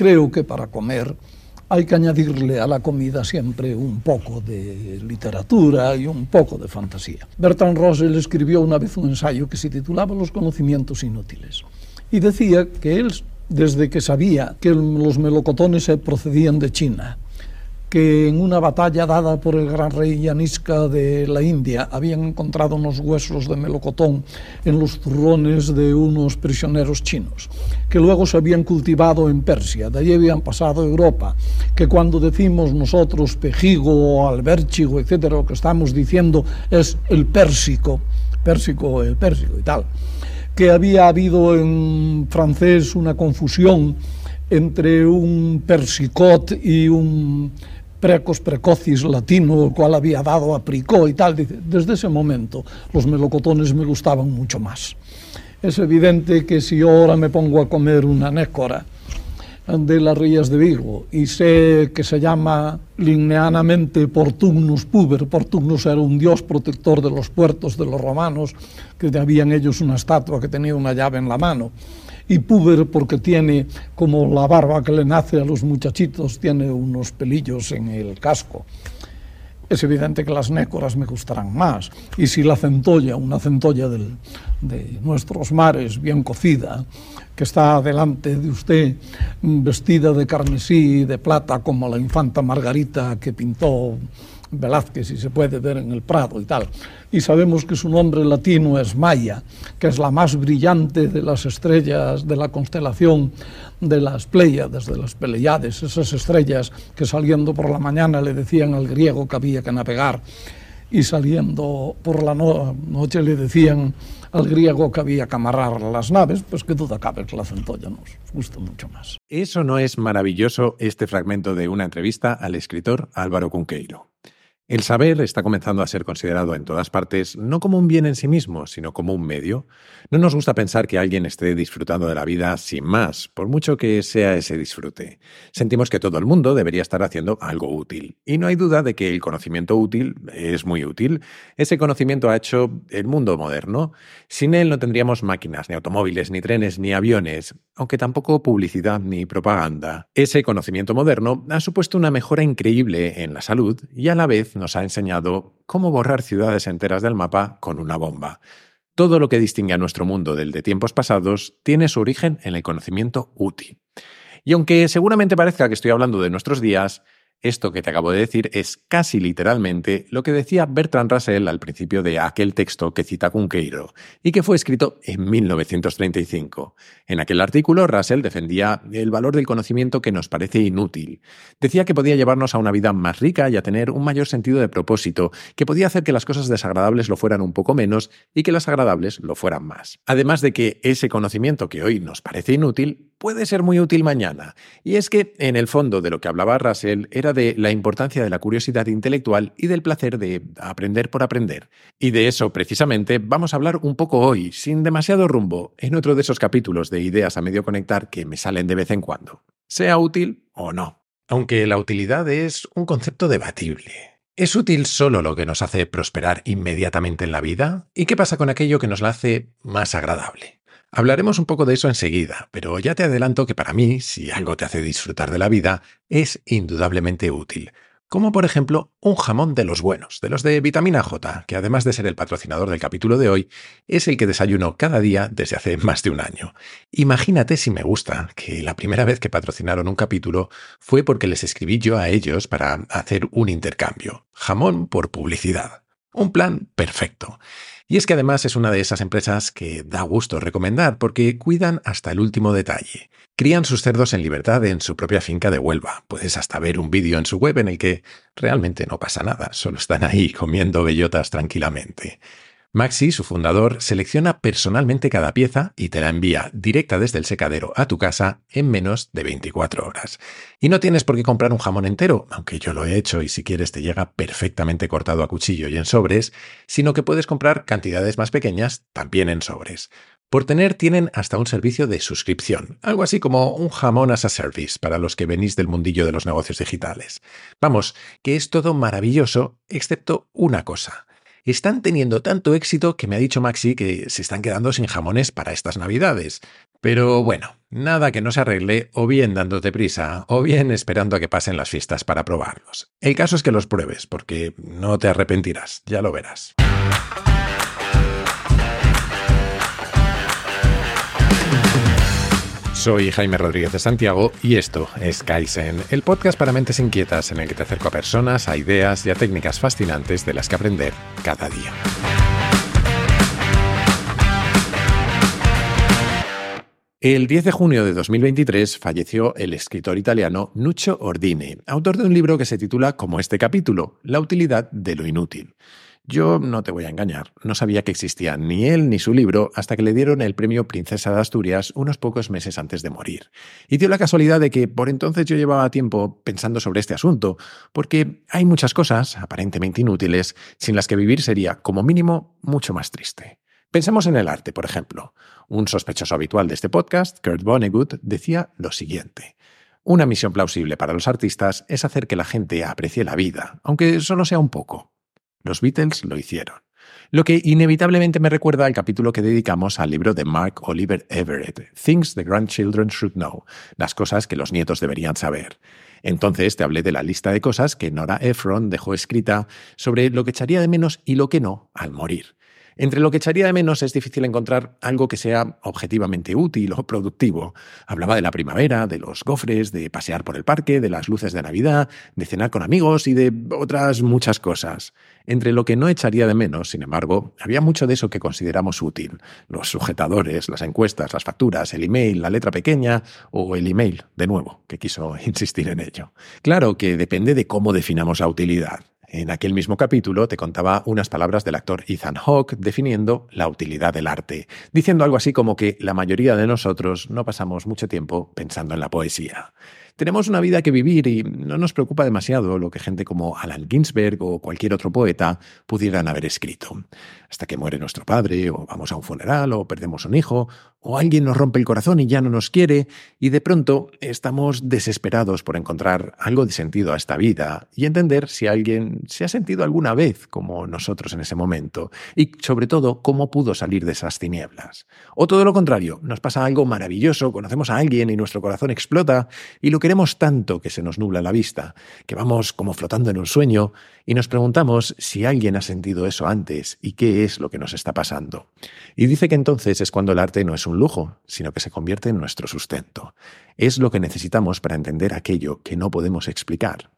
creo que para comer hay que añadirle a la comida siempre un poco de literatura y un poco de fantasía. Bertrand Russell escribió una vez un ensayo que se titulaba Los conocimientos inútiles y decía que él, desde que sabía que los melocotones procedían de China, que en una batalla dada por el gran rey Yanisca de la India habían encontrado unos huesos de melocotón en los zurrones de unos prisioneros chinos, que luego se habían cultivado en Persia, de allí habían pasado a Europa, que cuando decimos nosotros pejigo, albérchigo, etcétera, lo que estamos diciendo es el pérsico, pérsico, el pérsico y tal, que había habido en francés una confusión entre un persicot y un precos precocis latino, el cual había dado a Pricó y tal. Dice, desde ese momento los melocotones me gustaban mucho más. Es evidente que si yo ahora me pongo a comer una nécora de las rías de Vigo y sé que se llama linneanamente Portugnus puber, Portugnus era un dios protector de los puertos de los romanos, que habían ellos una estatua que tenía una llave en la mano, y puber porque tiene como la barba que le nace a los muchachitos, tiene unos pelillos en el casco. Es evidente que las nécoras me gustarán más. Y si la centolla, una centolla del, de nuestros mares, bien cocida, que está delante de usted, vestida de carmesí y de plata como la infanta Margarita que pintó Velázquez, si se puede ver en el Prado y tal. Y sabemos que su nombre latino es Maya, que es la más brillante de las estrellas de la constelación de las Pleiades, de las Peleiades, esas estrellas que saliendo por la mañana le decían al griego que había que navegar y saliendo por la noche le decían al griego que había que amarrar las naves, pues que duda cabe que la centolla nos gusta mucho más. ¿Eso no es maravilloso este fragmento de una entrevista al escritor Álvaro Cunqueiro? El saber está comenzando a ser considerado en todas partes no como un bien en sí mismo, sino como un medio. No nos gusta pensar que alguien esté disfrutando de la vida sin más, por mucho que sea ese disfrute. Sentimos que todo el mundo debería estar haciendo algo útil. Y no hay duda de que el conocimiento útil es muy útil. Ese conocimiento ha hecho el mundo moderno. Sin él no tendríamos máquinas, ni automóviles, ni trenes, ni aviones, aunque tampoco publicidad ni propaganda. Ese conocimiento moderno ha supuesto una mejora increíble en la salud y a la vez nos ha enseñado cómo borrar ciudades enteras del mapa con una bomba. Todo lo que distingue a nuestro mundo del de tiempos pasados tiene su origen en el conocimiento útil. Y aunque seguramente parezca que estoy hablando de nuestros días, esto que te acabo de decir es casi literalmente lo que decía Bertrand Russell al principio de aquel texto que cita Cunqueiro y que fue escrito en 1935. En aquel artículo, Russell defendía el valor del conocimiento que nos parece inútil. Decía que podía llevarnos a una vida más rica y a tener un mayor sentido de propósito, que podía hacer que las cosas desagradables lo fueran un poco menos y que las agradables lo fueran más. Además de que ese conocimiento que hoy nos parece inútil puede ser muy útil mañana. Y es que, en el fondo de lo que hablaba Russell, era de la importancia de la curiosidad intelectual y del placer de aprender por aprender. Y de eso, precisamente, vamos a hablar un poco hoy, sin demasiado rumbo, en otro de esos capítulos de ideas a medio conectar que me salen de vez en cuando. Sea útil o no. Aunque la utilidad es un concepto debatible. ¿Es útil solo lo que nos hace prosperar inmediatamente en la vida? ¿Y qué pasa con aquello que nos la hace más agradable? Hablaremos un poco de eso enseguida, pero ya te adelanto que para mí, si algo te hace disfrutar de la vida, es indudablemente útil. Como por ejemplo un jamón de los buenos, de los de vitamina J, que además de ser el patrocinador del capítulo de hoy, es el que desayuno cada día desde hace más de un año. Imagínate si me gusta que la primera vez que patrocinaron un capítulo fue porque les escribí yo a ellos para hacer un intercambio. Jamón por publicidad. Un plan perfecto. Y es que además es una de esas empresas que da gusto recomendar porque cuidan hasta el último detalle. Crían sus cerdos en libertad en su propia finca de Huelva. Puedes hasta ver un vídeo en su web en el que realmente no pasa nada, solo están ahí comiendo bellotas tranquilamente. Maxi, su fundador, selecciona personalmente cada pieza y te la envía directa desde el secadero a tu casa en menos de 24 horas. Y no tienes por qué comprar un jamón entero, aunque yo lo he hecho y si quieres te llega perfectamente cortado a cuchillo y en sobres, sino que puedes comprar cantidades más pequeñas también en sobres. Por tener tienen hasta un servicio de suscripción, algo así como un jamón as a service para los que venís del mundillo de los negocios digitales. Vamos, que es todo maravilloso, excepto una cosa están teniendo tanto éxito que me ha dicho Maxi que se están quedando sin jamones para estas navidades. Pero bueno, nada que no se arregle o bien dándote prisa o bien esperando a que pasen las fiestas para probarlos. El caso es que los pruebes, porque no te arrepentirás, ya lo verás. Soy Jaime Rodríguez de Santiago y esto es Kaizen, el podcast para mentes inquietas en el que te acerco a personas, a ideas y a técnicas fascinantes de las que aprender cada día. El 10 de junio de 2023 falleció el escritor italiano Nuccio Ordine, autor de un libro que se titula como este capítulo, La utilidad de lo inútil. Yo no te voy a engañar, no sabía que existía ni él ni su libro hasta que le dieron el premio Princesa de Asturias unos pocos meses antes de morir. Y dio la casualidad de que por entonces yo llevaba tiempo pensando sobre este asunto, porque hay muchas cosas, aparentemente inútiles, sin las que vivir sería, como mínimo, mucho más triste. Pensemos en el arte, por ejemplo. Un sospechoso habitual de este podcast, Kurt Vonnegut, decía lo siguiente. Una misión plausible para los artistas es hacer que la gente aprecie la vida, aunque solo sea un poco. Los Beatles lo hicieron. Lo que inevitablemente me recuerda al capítulo que dedicamos al libro de Mark Oliver Everett, Things the Grandchildren Should Know, las cosas que los nietos deberían saber. Entonces te hablé de la lista de cosas que Nora Ephron dejó escrita sobre lo que echaría de menos y lo que no al morir. Entre lo que echaría de menos es difícil encontrar algo que sea objetivamente útil o productivo. Hablaba de la primavera, de los gofres, de pasear por el parque, de las luces de Navidad, de cenar con amigos y de otras muchas cosas. Entre lo que no echaría de menos, sin embargo, había mucho de eso que consideramos útil. Los sujetadores, las encuestas, las facturas, el email, la letra pequeña o el email, de nuevo, que quiso insistir en ello. Claro que depende de cómo definamos la utilidad. En aquel mismo capítulo te contaba unas palabras del actor Ethan Hawke definiendo la utilidad del arte, diciendo algo así como que la mayoría de nosotros no pasamos mucho tiempo pensando en la poesía. Tenemos una vida que vivir y no nos preocupa demasiado lo que gente como Alan Ginsberg o cualquier otro poeta pudieran haber escrito. Hasta que muere nuestro padre, o vamos a un funeral, o perdemos un hijo, o alguien nos rompe el corazón y ya no nos quiere, y de pronto estamos desesperados por encontrar algo de sentido a esta vida y entender si alguien se ha sentido alguna vez como nosotros en ese momento, y sobre todo cómo pudo salir de esas tinieblas. O todo lo contrario, nos pasa algo maravilloso, conocemos a alguien y nuestro corazón explota, y lo que queremos tanto que se nos nubla la vista, que vamos como flotando en un sueño y nos preguntamos si alguien ha sentido eso antes y qué es lo que nos está pasando. Y dice que entonces es cuando el arte no es un lujo, sino que se convierte en nuestro sustento. Es lo que necesitamos para entender aquello que no podemos explicar.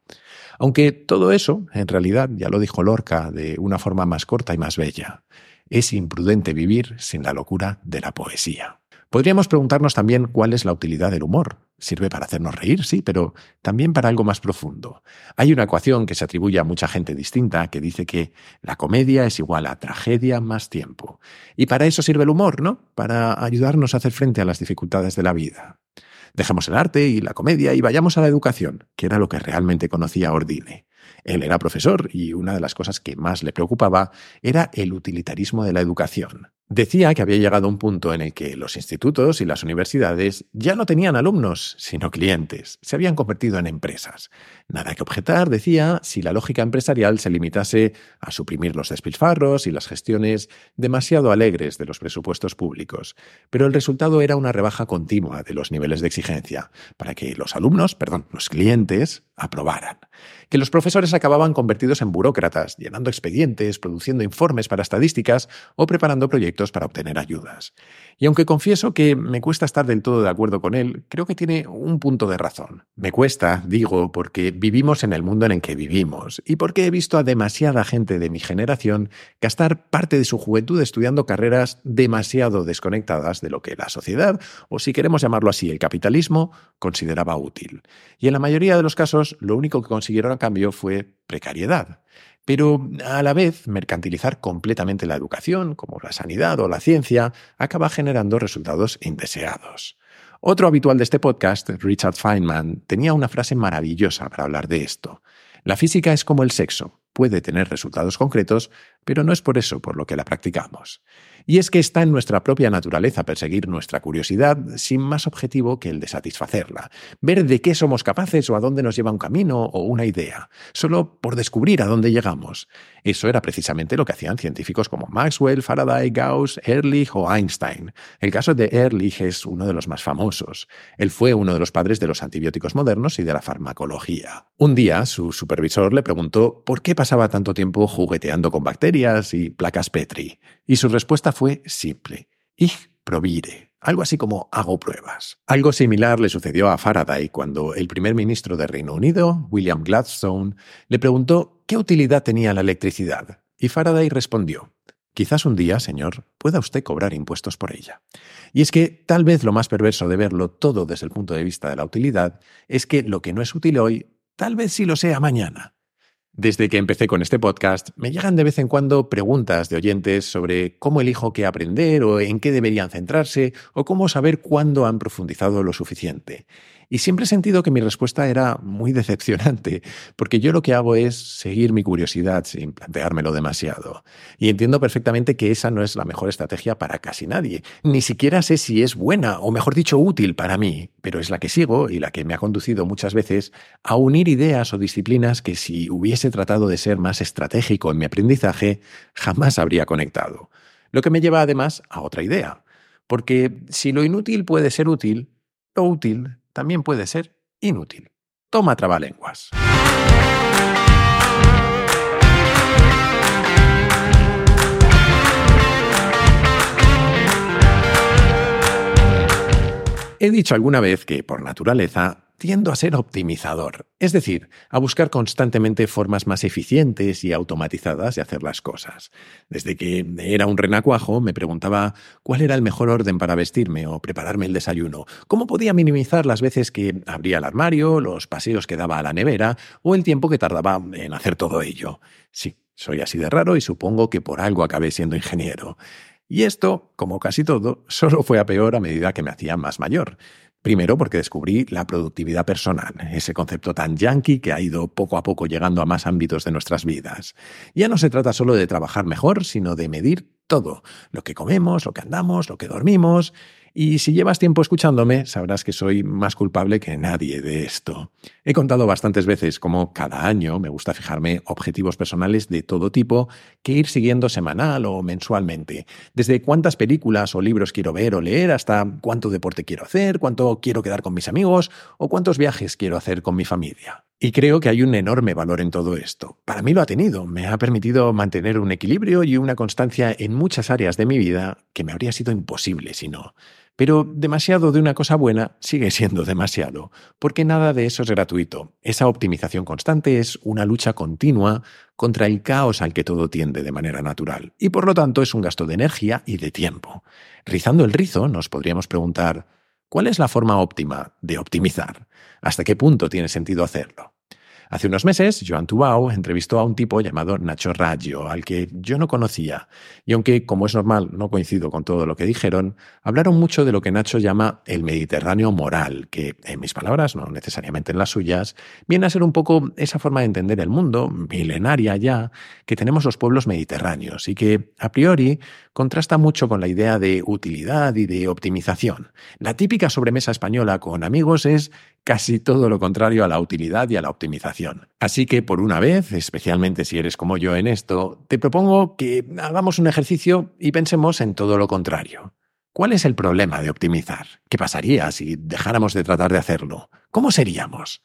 Aunque todo eso, en realidad, ya lo dijo Lorca de una forma más corta y más bella, es imprudente vivir sin la locura de la poesía. Podríamos preguntarnos también cuál es la utilidad del humor. Sirve para hacernos reír, sí, pero también para algo más profundo. Hay una ecuación que se atribuye a mucha gente distinta que dice que la comedia es igual a tragedia más tiempo. Y para eso sirve el humor, ¿no? Para ayudarnos a hacer frente a las dificultades de la vida. Dejemos el arte y la comedia y vayamos a la educación, que era lo que realmente conocía Ordine. Él era profesor y una de las cosas que más le preocupaba era el utilitarismo de la educación. Decía que había llegado un punto en el que los institutos y las universidades ya no tenían alumnos, sino clientes. Se habían convertido en empresas. Nada que objetar, decía, si la lógica empresarial se limitase a suprimir los despilfarros y las gestiones demasiado alegres de los presupuestos públicos. Pero el resultado era una rebaja continua de los niveles de exigencia, para que los alumnos, perdón, los clientes, aprobaran. Que los profesores acababan convertidos en burócratas, llenando expedientes, produciendo informes para estadísticas o preparando para obtener ayudas. Y aunque confieso que me cuesta estar del todo de acuerdo con él, creo que tiene un punto de razón. Me cuesta, digo, porque vivimos en el mundo en el que vivimos y porque he visto a demasiada gente de mi generación gastar parte de su juventud estudiando carreras demasiado desconectadas de lo que la sociedad, o si queremos llamarlo así, el capitalismo, consideraba útil. Y en la mayoría de los casos, lo único que consiguieron a cambio fue precariedad. Pero a la vez, mercantilizar completamente la educación, como la sanidad o la ciencia, acaba generando resultados indeseados. Otro habitual de este podcast, Richard Feynman, tenía una frase maravillosa para hablar de esto. La física es como el sexo, puede tener resultados concretos, pero no es por eso por lo que la practicamos. Y es que está en nuestra propia naturaleza perseguir nuestra curiosidad sin más objetivo que el de satisfacerla, ver de qué somos capaces o a dónde nos lleva un camino o una idea, solo por descubrir a dónde llegamos. Eso era precisamente lo que hacían científicos como Maxwell, Faraday, Gauss, Ehrlich o Einstein. El caso de Ehrlich es uno de los más famosos. Él fue uno de los padres de los antibióticos modernos y de la farmacología. Un día, su supervisor le preguntó por qué pasaba tanto tiempo jugueteando con bacterias y placas Petri. Y su respuesta fue simple. Ich probire. Algo así como hago pruebas. Algo similar le sucedió a Faraday cuando el primer ministro de Reino Unido, William Gladstone, le preguntó qué utilidad tenía la electricidad. Y Faraday respondió, Quizás un día, señor, pueda usted cobrar impuestos por ella. Y es que tal vez lo más perverso de verlo todo desde el punto de vista de la utilidad es que lo que no es útil hoy, tal vez sí lo sea mañana. Desde que empecé con este podcast, me llegan de vez en cuando preguntas de oyentes sobre cómo elijo qué aprender o en qué deberían centrarse o cómo saber cuándo han profundizado lo suficiente. Y siempre he sentido que mi respuesta era muy decepcionante, porque yo lo que hago es seguir mi curiosidad sin planteármelo demasiado. Y entiendo perfectamente que esa no es la mejor estrategia para casi nadie. Ni siquiera sé si es buena, o mejor dicho, útil para mí, pero es la que sigo y la que me ha conducido muchas veces a unir ideas o disciplinas que si hubiese tratado de ser más estratégico en mi aprendizaje, jamás habría conectado. Lo que me lleva además a otra idea. Porque si lo inútil puede ser útil, lo útil también puede ser inútil. Toma trabalenguas. He dicho alguna vez que, por naturaleza, tiendo a ser optimizador, es decir, a buscar constantemente formas más eficientes y automatizadas de hacer las cosas. Desde que era un renacuajo me preguntaba cuál era el mejor orden para vestirme o prepararme el desayuno, cómo podía minimizar las veces que abría el armario, los paseos que daba a la nevera o el tiempo que tardaba en hacer todo ello. Sí, soy así de raro y supongo que por algo acabé siendo ingeniero. Y esto, como casi todo, solo fue a peor a medida que me hacía más mayor. Primero porque descubrí la productividad personal, ese concepto tan yankee que ha ido poco a poco llegando a más ámbitos de nuestras vidas. Ya no se trata solo de trabajar mejor, sino de medir todo, lo que comemos, lo que andamos, lo que dormimos, y si llevas tiempo escuchándome, sabrás que soy más culpable que nadie de esto. He contado bastantes veces cómo cada año me gusta fijarme objetivos personales de todo tipo que ir siguiendo semanal o mensualmente. Desde cuántas películas o libros quiero ver o leer hasta cuánto deporte quiero hacer, cuánto quiero quedar con mis amigos o cuántos viajes quiero hacer con mi familia. Y creo que hay un enorme valor en todo esto. Para mí lo ha tenido. Me ha permitido mantener un equilibrio y una constancia en muchas áreas de mi vida que me habría sido imposible si no. Pero demasiado de una cosa buena sigue siendo demasiado, porque nada de eso es gratuito. Esa optimización constante es una lucha continua contra el caos al que todo tiende de manera natural, y por lo tanto es un gasto de energía y de tiempo. Rizando el rizo, nos podríamos preguntar, ¿cuál es la forma óptima de optimizar? ¿Hasta qué punto tiene sentido hacerlo? Hace unos meses, Joan Tubau entrevistó a un tipo llamado Nacho Raggio, al que yo no conocía, y aunque, como es normal, no coincido con todo lo que dijeron, hablaron mucho de lo que Nacho llama el Mediterráneo moral, que, en mis palabras, no necesariamente en las suyas, viene a ser un poco esa forma de entender el mundo, milenaria ya, que tenemos los pueblos mediterráneos, y que, a priori, contrasta mucho con la idea de utilidad y de optimización. La típica sobremesa española con amigos es casi todo lo contrario a la utilidad y a la optimización. Así que por una vez, especialmente si eres como yo en esto, te propongo que hagamos un ejercicio y pensemos en todo lo contrario. ¿Cuál es el problema de optimizar? ¿Qué pasaría si dejáramos de tratar de hacerlo? ¿Cómo seríamos?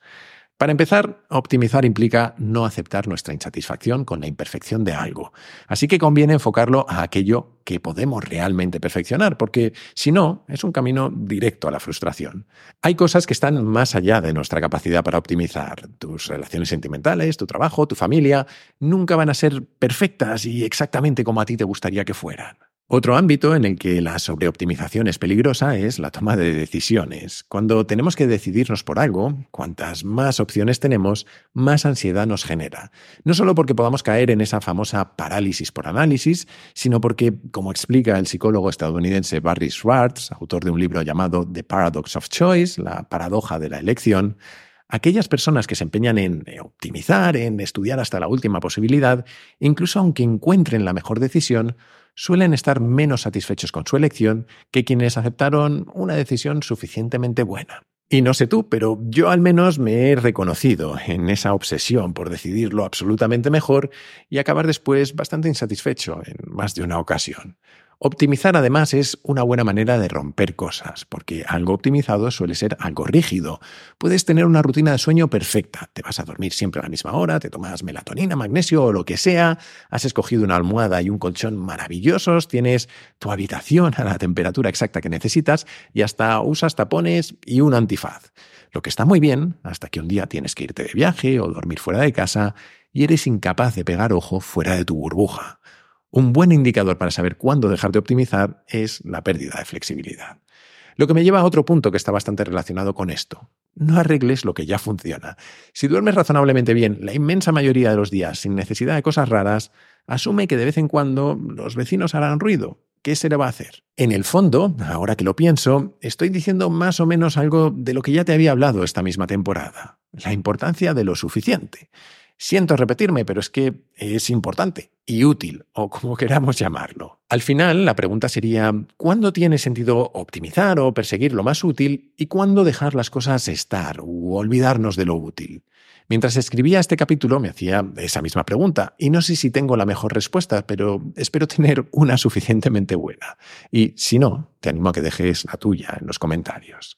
Para empezar, optimizar implica no aceptar nuestra insatisfacción con la imperfección de algo. Así que conviene enfocarlo a aquello que podemos realmente perfeccionar, porque si no, es un camino directo a la frustración. Hay cosas que están más allá de nuestra capacidad para optimizar. Tus relaciones sentimentales, tu trabajo, tu familia, nunca van a ser perfectas y exactamente como a ti te gustaría que fueran. Otro ámbito en el que la sobreoptimización es peligrosa es la toma de decisiones. Cuando tenemos que decidirnos por algo, cuantas más opciones tenemos, más ansiedad nos genera. No solo porque podamos caer en esa famosa parálisis por análisis, sino porque, como explica el psicólogo estadounidense Barry Schwartz, autor de un libro llamado The Paradox of Choice, la paradoja de la elección, Aquellas personas que se empeñan en optimizar, en estudiar hasta la última posibilidad, incluso aunque encuentren la mejor decisión, suelen estar menos satisfechos con su elección que quienes aceptaron una decisión suficientemente buena. Y no sé tú, pero yo al menos me he reconocido en esa obsesión por decidirlo absolutamente mejor y acabar después bastante insatisfecho en más de una ocasión. Optimizar además es una buena manera de romper cosas, porque algo optimizado suele ser algo rígido. Puedes tener una rutina de sueño perfecta, te vas a dormir siempre a la misma hora, te tomas melatonina, magnesio o lo que sea, has escogido una almohada y un colchón maravillosos, tienes tu habitación a la temperatura exacta que necesitas y hasta usas tapones y un antifaz. Lo que está muy bien hasta que un día tienes que irte de viaje o dormir fuera de casa y eres incapaz de pegar ojo fuera de tu burbuja. Un buen indicador para saber cuándo dejar de optimizar es la pérdida de flexibilidad. Lo que me lleva a otro punto que está bastante relacionado con esto. No arregles lo que ya funciona. Si duermes razonablemente bien la inmensa mayoría de los días sin necesidad de cosas raras, asume que de vez en cuando los vecinos harán ruido. ¿Qué se le va a hacer? En el fondo, ahora que lo pienso, estoy diciendo más o menos algo de lo que ya te había hablado esta misma temporada. La importancia de lo suficiente. Siento repetirme, pero es que es importante y útil, o como queramos llamarlo. Al final, la pregunta sería, ¿cuándo tiene sentido optimizar o perseguir lo más útil y cuándo dejar las cosas estar u olvidarnos de lo útil? Mientras escribía este capítulo me hacía esa misma pregunta y no sé si tengo la mejor respuesta, pero espero tener una suficientemente buena. Y si no, te animo a que dejes la tuya en los comentarios.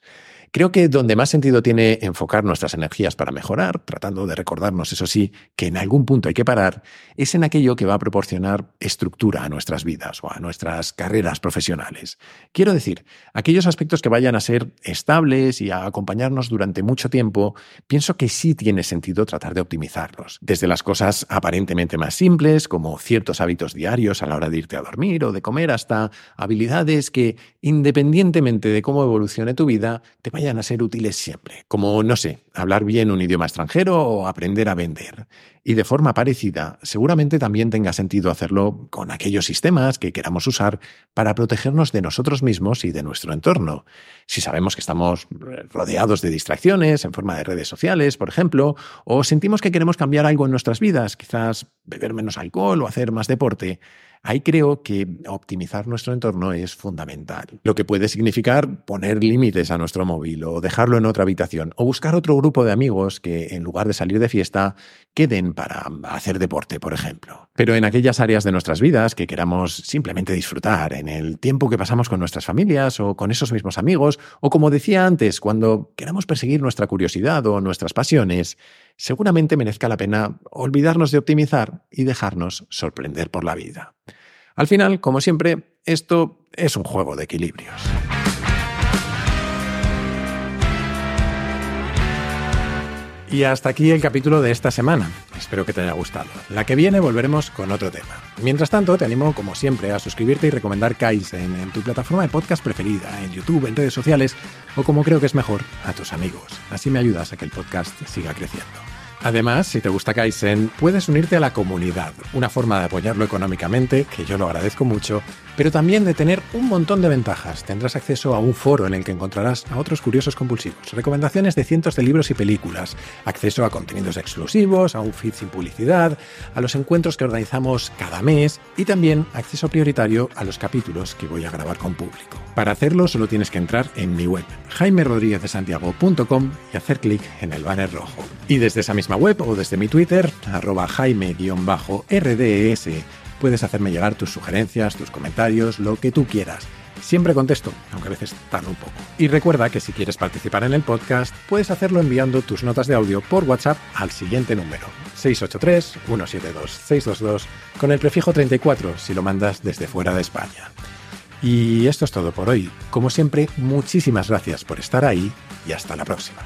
Creo que donde más sentido tiene enfocar nuestras energías para mejorar, tratando de recordarnos, eso sí, que en algún punto hay que parar, es en aquello que va a proporcionar estructura a nuestras vidas o a nuestras carreras profesionales. Quiero decir, aquellos aspectos que vayan a ser estables y a acompañarnos durante mucho tiempo, pienso que sí tiene sentido tratar de optimizarlos. Desde las cosas aparentemente más simples, como ciertos hábitos diarios a la hora de irte a dormir o de comer, hasta habilidades que, independientemente de cómo evolucione tu vida, te vayan a ser útiles siempre, como, no sé, hablar bien un idioma extranjero o aprender a vender. Y de forma parecida, seguramente también tenga sentido hacerlo con aquellos sistemas que queramos usar para protegernos de nosotros mismos y de nuestro entorno. Si sabemos que estamos rodeados de distracciones en forma de redes sociales, por ejemplo, o sentimos que queremos cambiar algo en nuestras vidas, quizás beber menos alcohol o hacer más deporte, Ahí creo que optimizar nuestro entorno es fundamental. Lo que puede significar poner límites a nuestro móvil o dejarlo en otra habitación o buscar otro grupo de amigos que en lugar de salir de fiesta queden para hacer deporte, por ejemplo. Pero en aquellas áreas de nuestras vidas que queramos simplemente disfrutar, en el tiempo que pasamos con nuestras familias o con esos mismos amigos, o como decía antes, cuando queramos perseguir nuestra curiosidad o nuestras pasiones, seguramente merezca la pena olvidarnos de optimizar y dejarnos sorprender por la vida. Al final, como siempre, esto es un juego de equilibrios. Y hasta aquí el capítulo de esta semana. Espero que te haya gustado. La que viene volveremos con otro tema. Mientras tanto, te animo, como siempre, a suscribirte y recomendar Kaizen en tu plataforma de podcast preferida, en YouTube, en redes sociales o como creo que es mejor, a tus amigos. Así me ayudas a que el podcast siga creciendo. Además, si te gusta Kaizen, puedes unirte a la comunidad, una forma de apoyarlo económicamente, que yo lo agradezco mucho, pero también de tener un montón de ventajas. Tendrás acceso a un foro en el que encontrarás a otros curiosos compulsivos, recomendaciones de cientos de libros y películas, acceso a contenidos exclusivos, a un feed sin publicidad, a los encuentros que organizamos cada mes y también acceso prioritario a los capítulos que voy a grabar con público. Para hacerlo solo tienes que entrar en mi web, jaimerodríguezdesantiago.com y hacer clic en el banner rojo. Y desde esa misma web o desde mi Twitter, arroba jaime-rds, puedes hacerme llegar tus sugerencias, tus comentarios, lo que tú quieras. Siempre contesto, aunque a veces tardo un poco. Y recuerda que si quieres participar en el podcast, puedes hacerlo enviando tus notas de audio por WhatsApp al siguiente número, 683-172-622, con el prefijo 34 si lo mandas desde fuera de España. Y esto es todo por hoy. Como siempre, muchísimas gracias por estar ahí y hasta la próxima.